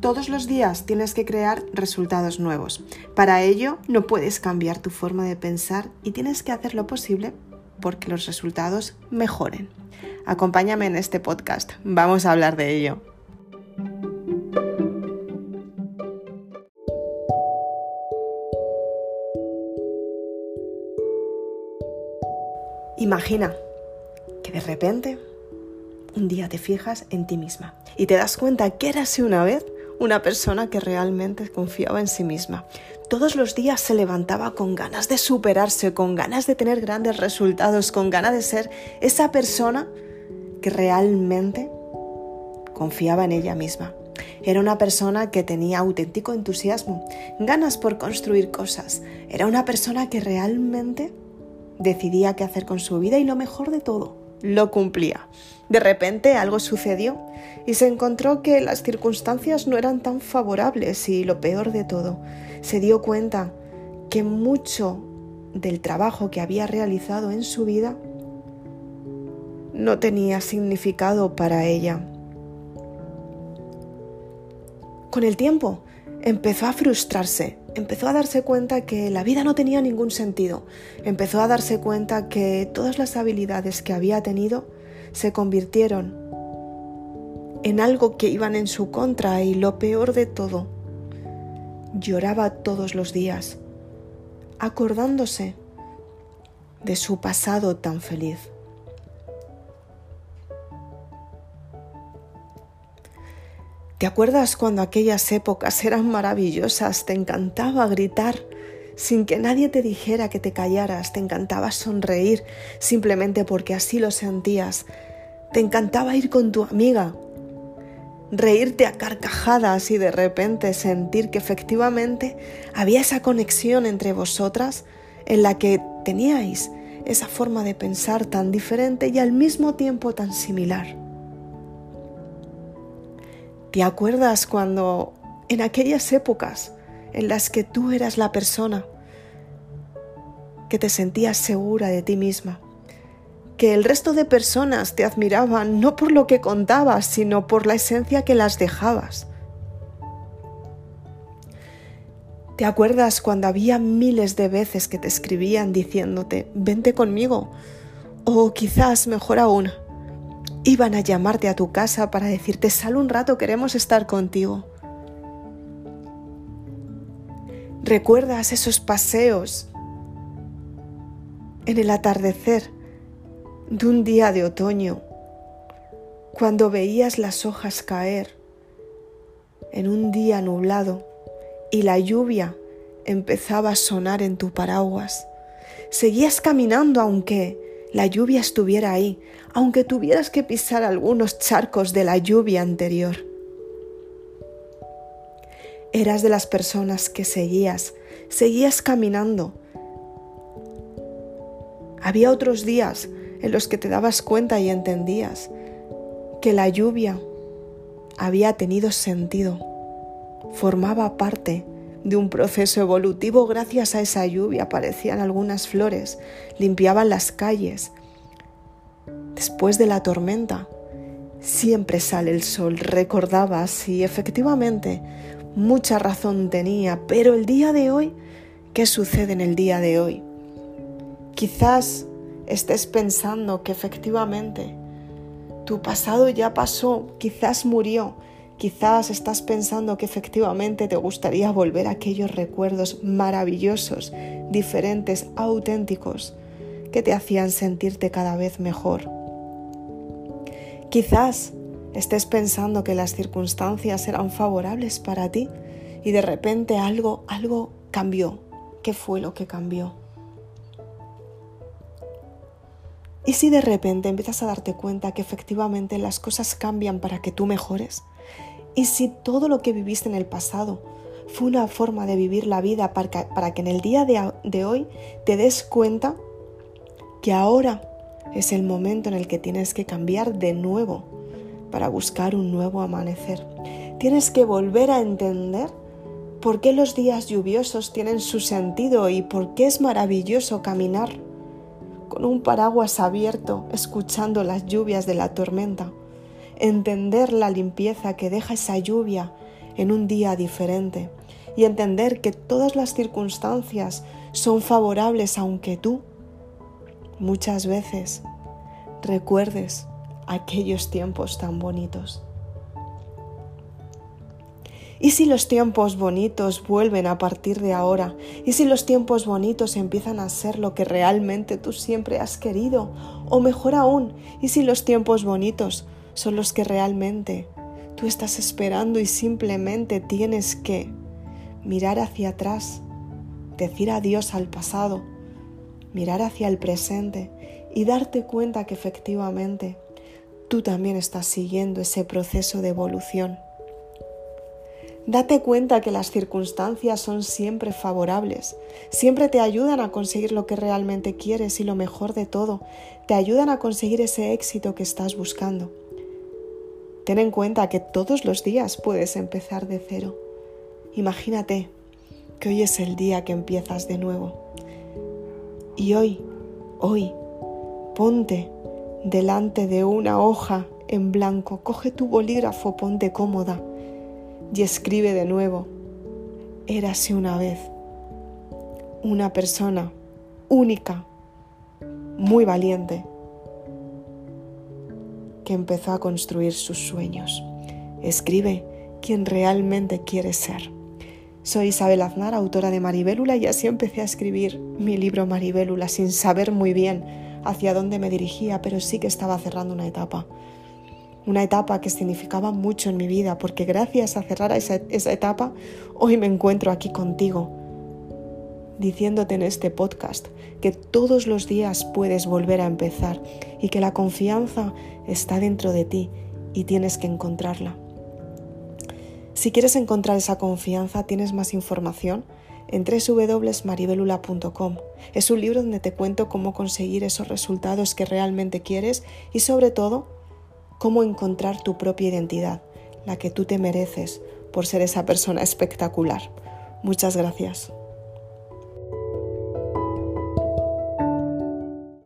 Todos los días tienes que crear resultados nuevos. Para ello no puedes cambiar tu forma de pensar y tienes que hacer lo posible porque los resultados mejoren. Acompáñame en este podcast, vamos a hablar de ello. Imagina que de repente un día te fijas en ti misma y te das cuenta que eras una vez una persona que realmente confiaba en sí misma. Todos los días se levantaba con ganas de superarse, con ganas de tener grandes resultados, con ganas de ser esa persona que realmente confiaba en ella misma. Era una persona que tenía auténtico entusiasmo, ganas por construir cosas. Era una persona que realmente decidía qué hacer con su vida y lo mejor de todo, lo cumplía. De repente algo sucedió y se encontró que las circunstancias no eran tan favorables y lo peor de todo, se dio cuenta que mucho del trabajo que había realizado en su vida no tenía significado para ella. Con el tiempo empezó a frustrarse, empezó a darse cuenta que la vida no tenía ningún sentido, empezó a darse cuenta que todas las habilidades que había tenido se convirtieron en algo que iban en su contra y lo peor de todo, lloraba todos los días, acordándose de su pasado tan feliz. ¿Te acuerdas cuando aquellas épocas eran maravillosas? Te encantaba gritar sin que nadie te dijera que te callaras, te encantaba sonreír simplemente porque así lo sentías. Te encantaba ir con tu amiga, reírte a carcajadas y de repente sentir que efectivamente había esa conexión entre vosotras en la que teníais esa forma de pensar tan diferente y al mismo tiempo tan similar. ¿Te acuerdas cuando en aquellas épocas en las que tú eras la persona que te sentías segura de ti misma? Que el resto de personas te admiraban no por lo que contabas, sino por la esencia que las dejabas. ¿Te acuerdas cuando había miles de veces que te escribían diciéndote, vente conmigo? O quizás, mejor aún, iban a llamarte a tu casa para decirte, sal un rato, queremos estar contigo. ¿Recuerdas esos paseos en el atardecer de un día de otoño, cuando veías las hojas caer en un día nublado y la lluvia empezaba a sonar en tu paraguas? Seguías caminando aunque la lluvia estuviera ahí, aunque tuvieras que pisar algunos charcos de la lluvia anterior. Eras de las personas que seguías, seguías caminando. Había otros días en los que te dabas cuenta y entendías que la lluvia había tenido sentido, formaba parte de un proceso evolutivo. Gracias a esa lluvia aparecían algunas flores, limpiaban las calles. Después de la tormenta, siempre sale el sol. Recordaba si efectivamente mucha razón tenía, pero el día de hoy, ¿qué sucede en el día de hoy? Quizás estés pensando que efectivamente tu pasado ya pasó, quizás murió, Quizás estás pensando que efectivamente te gustaría volver a aquellos recuerdos maravillosos, diferentes, auténticos, que te hacían sentirte cada vez mejor. Quizás estés pensando que las circunstancias eran favorables para ti y de repente algo, algo cambió. ¿Qué fue lo que cambió? ¿Y si de repente empiezas a darte cuenta que efectivamente las cosas cambian para que tú mejores? Y si todo lo que viviste en el pasado fue una forma de vivir la vida para que, en el día de hoy te des cuenta que ahora es el momento en el que tienes que cambiar de nuevo para buscar un nuevo amanecer. Tienes que volver a entender por qué los días lluviosos tienen su sentido y por qué es maravilloso caminar con un paraguas abierto escuchando las lluvias de la tormenta entender la limpieza que deja esa lluvia en un día diferente y entender que todas las circunstancias son favorables aunque tú muchas veces recuerdes aquellos tiempos tan bonitos. ¿Y si los tiempos bonitos vuelven a partir de ahora? ¿Y si los tiempos bonitos empiezan a ser lo que realmente tú siempre has querido? O mejor aún, ¿y si los tiempos bonitos son los que realmente tú estás esperando y simplemente tienes que mirar hacia atrás, decir adiós al pasado, mirar hacia el presente y darte cuenta que efectivamente tú también estás siguiendo ese proceso de evolución? Date cuenta que las circunstancias son siempre favorables, siempre te ayudan a conseguir lo que realmente quieres y lo mejor de todo, te ayudan a conseguir ese éxito que estás buscando. Ten en cuenta que todos los días puedes empezar de cero. Imagínate que hoy es el día que empiezas de nuevo. Y hoy, hoy, ponte delante de una hoja en blanco, coge tu bolígrafo, ponte cómoda y escribe de nuevo. Érase una vez una persona única, muy valiente, empezó a construir sus sueños. Escribe quien realmente quieres ser. Soy Isabel Aznar, autora de Maribélula, y así empecé a escribir mi libro Maribélula sin saber muy bien hacia dónde me dirigía, pero sí que estaba cerrando una etapa una etapa que significaba mucho en mi vida, porque gracias a cerrar esa etapa, hoy me encuentro aquí contigo, diciéndote en este podcast que todos los días puedes volver a empezar y que la confianza está dentro de ti y tienes que encontrarla. Si quieres encontrar esa confianza, tienes más información en www.maribelula.com. Es un libro donde te cuento cómo conseguir esos resultados que realmente quieres y sobre todo cómo encontrar tu propia identidad, la que tú te mereces por ser esa persona espectacular. Muchas gracias.